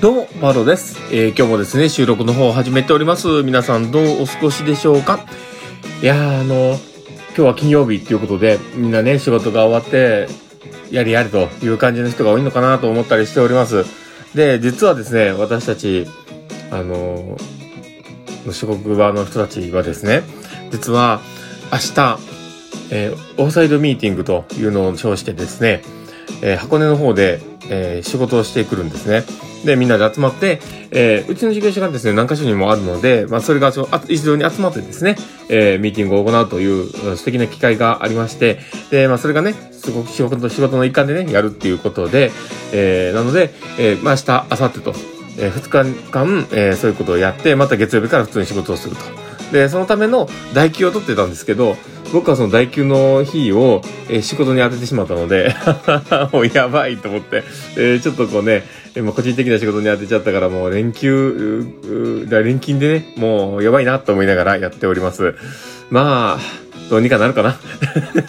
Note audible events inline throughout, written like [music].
どうも、バロです、えー、今日もですね、収録の方を始めております。皆さんどうお過ごしでしょうか？いやー、あの、今日は金曜日っていうことで、みんなね、仕事が終わって、やりやりという感じの人が多いのかなと思ったりしております。で、実はですね、私たち、あの、職場の人たちはですね、実は明日、えー、オフサイドミーティングというのを称してですね、えー、箱根の方で、えー、仕事をしてくるんですね。で、みんなで集まって、えー、うちの事業所がですね、何箇所にもあるので、まあ、それがそ一堂に集まってですね、えー、ミーティングを行うという素敵な機会がありまして、で、まあ、それがね、すごく仕事の仕事の一環でね、やるっていうことで、えー、なので、えー、まあ、明日、明後日と、えー、2日間、えー、そういうことをやって、また月曜日から普通に仕事をすると。で、そのための代休を取ってたんですけど、僕はその代休の日を、えー、仕事に当ててしまったので [laughs] もうやばいと思って、えー、ちょっとこうね、まあ、個人的な仕事に当てちゃったからもう連休、連勤でね、もうやばいなと思いながらやっております。まあ、どうにかなるかな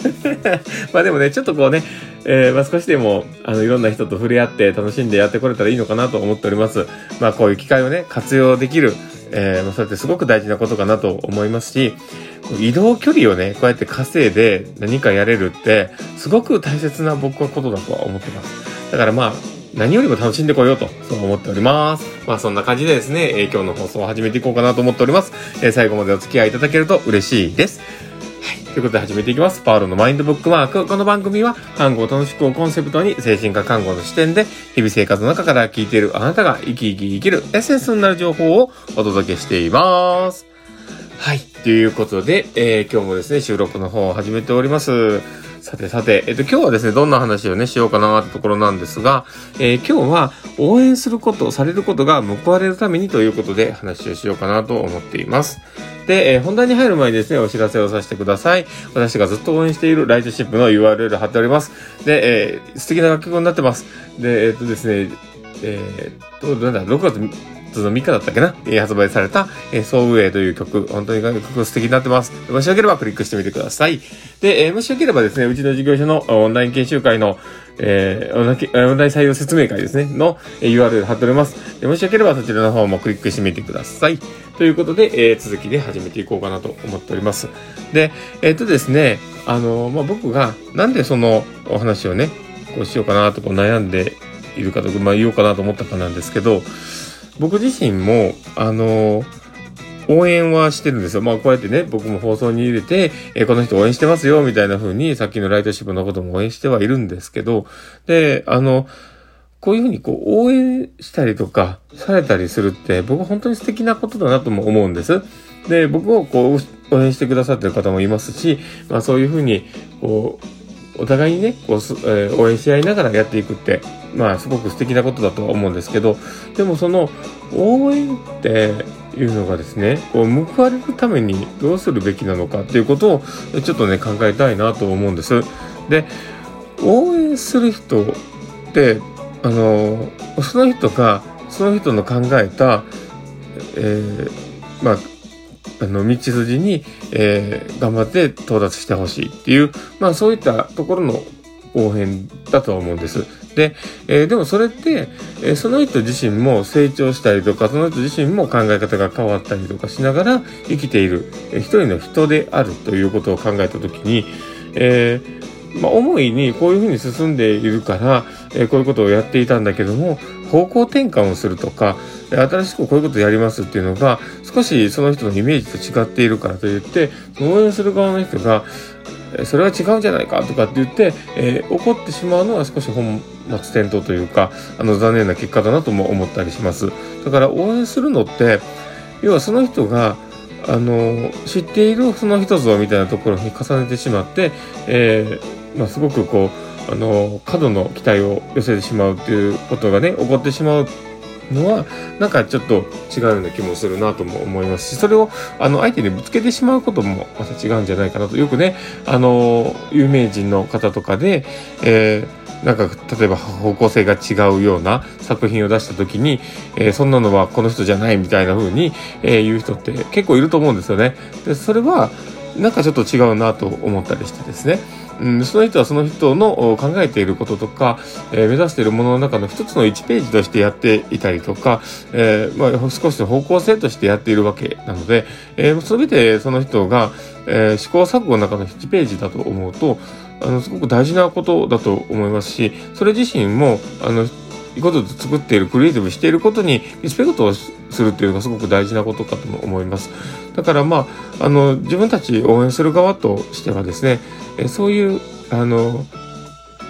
[laughs] まあでもね、ちょっとこうね、えー、まあ少しでも、あの、いろんな人と触れ合って楽しんでやってこれたらいいのかなと思っております。まあこういう機会をね、活用できる、えー、まそうやってすごく大事なことかなと思いますし、移動距離をね、こうやって稼いで何かやれるって、すごく大切な僕はことだとは思ってます。だからまあ、何よりも楽しんでこようと、そう思っております。まあそんな感じでですね、え、今日の放送を始めていこうかなと思っております。えー、最後までお付き合いいただけると嬉しいです。はい。ということで始めていきます。パールのマインドブックマーク。この番組は、看護を楽しくをコンセプトに、精神科看護の視点で、日々生活の中から聞いているあなたが生き生き生きるエッセンスになる情報をお届けしています。はい。ということで、えー、今日もですね、収録の方を始めております。さてさて、えっと、今日はですね、どんな話をね、しようかなってところなんですが、えー、今日は応援すること、されることが報われるためにということで話をしようかなと思っています。で、えー、本題に入る前にですね、お知らせをさせてください。私がずっと応援しているライトシップの URL 貼っております。で、えー、素敵な楽曲になってます。で、えっとですね、えー、っと、なんだ、6月の3日だったっけな、えー、発売された、えー、ソウウェイという曲、本当に曲素敵になってます。もしよければクリックしてみてください。で、えー、もしよければですね、うちの事業所のオンライン研修会の、えー、オンライン採用説明会ですね、の URL 貼っております。でもしよければそちらの方もクリックしてみてください。ということで、えー、続きで始めていこうかなと思っております。で、えっ、ー、とですね、あの、まあ、僕がなんでそのお話をね、こうしようかなとこう悩んでいるかとか、まあ、言おうかなと思ったかなんですけど、僕自身も、あの応援はしてるんですよ。まあこうやってね、僕も放送に入れて、えー、この人応援してますよ、みたいな風に、さっきのライトシップのことも応援してはいるんですけど、で、あの、こういうふうにこう応援したりとかされたりするって僕は本当に素敵なことだなとも思うんです。で、僕をこう応援してくださってる方もいますし、まあそういうふうにこうお互いにね、こう、えー、応援し合いながらやっていくって、まあ、すごく素敵なことだとは思うんですけど、でもその、応援っていうのがですね、こう、報われるためにどうするべきなのかっていうことを、ちょっとね、考えたいなと思うんです。で、応援する人って、あの、その人が、その人の考えた、えー、まあ、あの、道筋に、えー、頑張って到達してほしいっていう、まあそういったところの応援だと思うんです。で、えー、でもそれって、えー、その人自身も成長したりとか、その人自身も考え方が変わったりとかしながら生きている、えー、一人の人であるということを考えたときに、えー、まあ、思いにこういうふうに進んでいるから、えー、こういうことをやっていたんだけども、方向転換をするとか、新しくこういうことやりますっていうのが、少しその人のイメージと違っているからといって、応援する側の人が、それは違うんじゃないかとかって言って、えー、怒ってしまうのは少し本末転倒というか、あの残念な結果だなとも思ったりします。だから応援するのって、要はその人が、あの、知っているその一つみたいなところに重ねてしまって、えー、まあ、すごくこう、あの、過度の期待を寄せてしまうっていうことがね、起こってしまうのは、なんかちょっと違うような気もするなとも思いますし、それを、あの、相手にぶつけてしまうこともまた違うんじゃないかなと。よくね、あの、有名人の方とかで、えーなんか、例えば方向性が違うような作品を出した時に、えー、そんなのはこの人じゃないみたいな風に、えー、言う人って結構いると思うんですよね。で、それは、なんかちょっと違うなと思ったりしてですね。うん、その人はその人の考えていることとか、えー、目指しているものの中の一つの1ページとしてやっていたりとか、えー、まあ、少しの方向性としてやっているわけなので、えー、全てその人が、え試行錯誤の中の1ページだと思うと、あの、すごく大事なことだと思いますし、それ自身も、あの、いいことで作っている、クリエイティブしていることにリスペクトをするっていうのがすごく大事なことかと思います。だからまあ、あの、自分たち応援する側としてはですね、そういう、あの、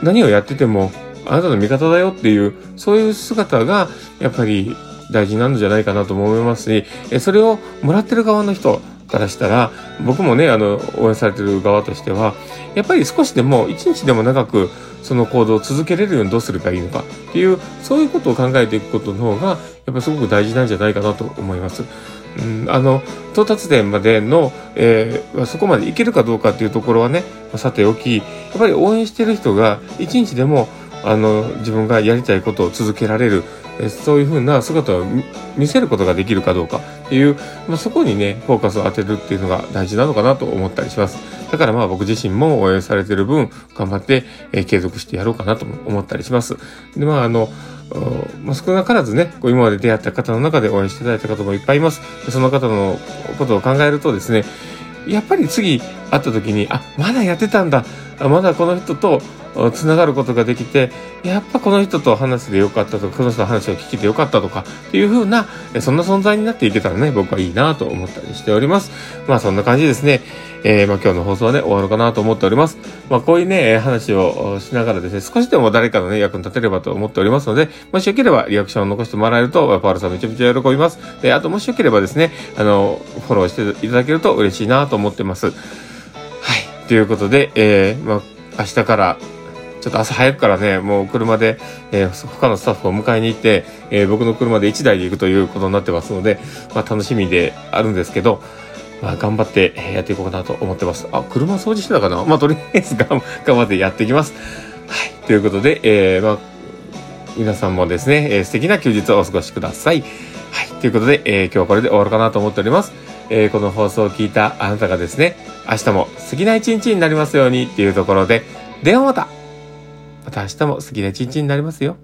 何をやってても、あなたの味方だよっていう、そういう姿が、やっぱり大事なんじゃないかなと思いますし、それをもらってる側の人からしたら、僕もね、あの、応援されてる側としては、やっぱり少しでも、一日でも長く、その行動を続けれるようにどうすればいいのかっていう、そういうことを考えていくことの方が、やっぱすごく大事なんじゃないかなと思います。うん、あの、到達点までの、えー、そこまでいけるかどうかっていうところはね、さておき、やっぱり応援してる人が一日でも、あの、自分がやりたいことを続けられる、そういうふうな姿を見せることができるかどうかっていう、まあ、そこにね、フォーカスを当てるっていうのが大事なのかなと思ったりします。だからまあ僕自身も応援されてる分、頑張って、え、継続してやろうかなと思ったりします。で、まああの、まあ、少なからずね、こう今まで出会った方の中で応援していただいた方もいっぱいいます。その方のことを考えるとですね、やっぱり次会った時に、あ、まだやってたんだ。まだこの人とつながることができて、やっぱこの人と話してよかったとか、この人の話を聞けてよかったとか、っていう風な、そんな存在になっていけたらね、僕はいいなと思ったりしております。まあそんな感じですね。えー、まあ今日の放送はね、終わるかなと思っております。まあこういうね、話をしながらですね、少しでも誰かのね、役に立てればと思っておりますので、もしよければリアクションを残してもらえると、パールさんめちゃめちゃ喜びます。で、あともしよければですね、あの、フォローしていただけると嬉しいなと思ってます。ということで、えー、まあ明日からちょっと朝早くからね、もう車で、えー、他のスタッフを迎えに行って、えー、僕の車で1台で行くということになってますので、まあ楽しみであるんですけど、まあ頑張ってやっていこうかなと思ってます。あ、車掃除してたかな？まあとりあえず [laughs] 頑張ってやっていきます。はい。ということで、えー、まあ、皆さんもですね、えー、素敵な休日をお過ごしください。はい。ということで、えー、今日はこれで終わるかなと思っております。えー、この放送を聞いたあなたがですね、明日も好きな一日になりますようにっていうところで、ではまたまた明日も好きな一日になりますよ。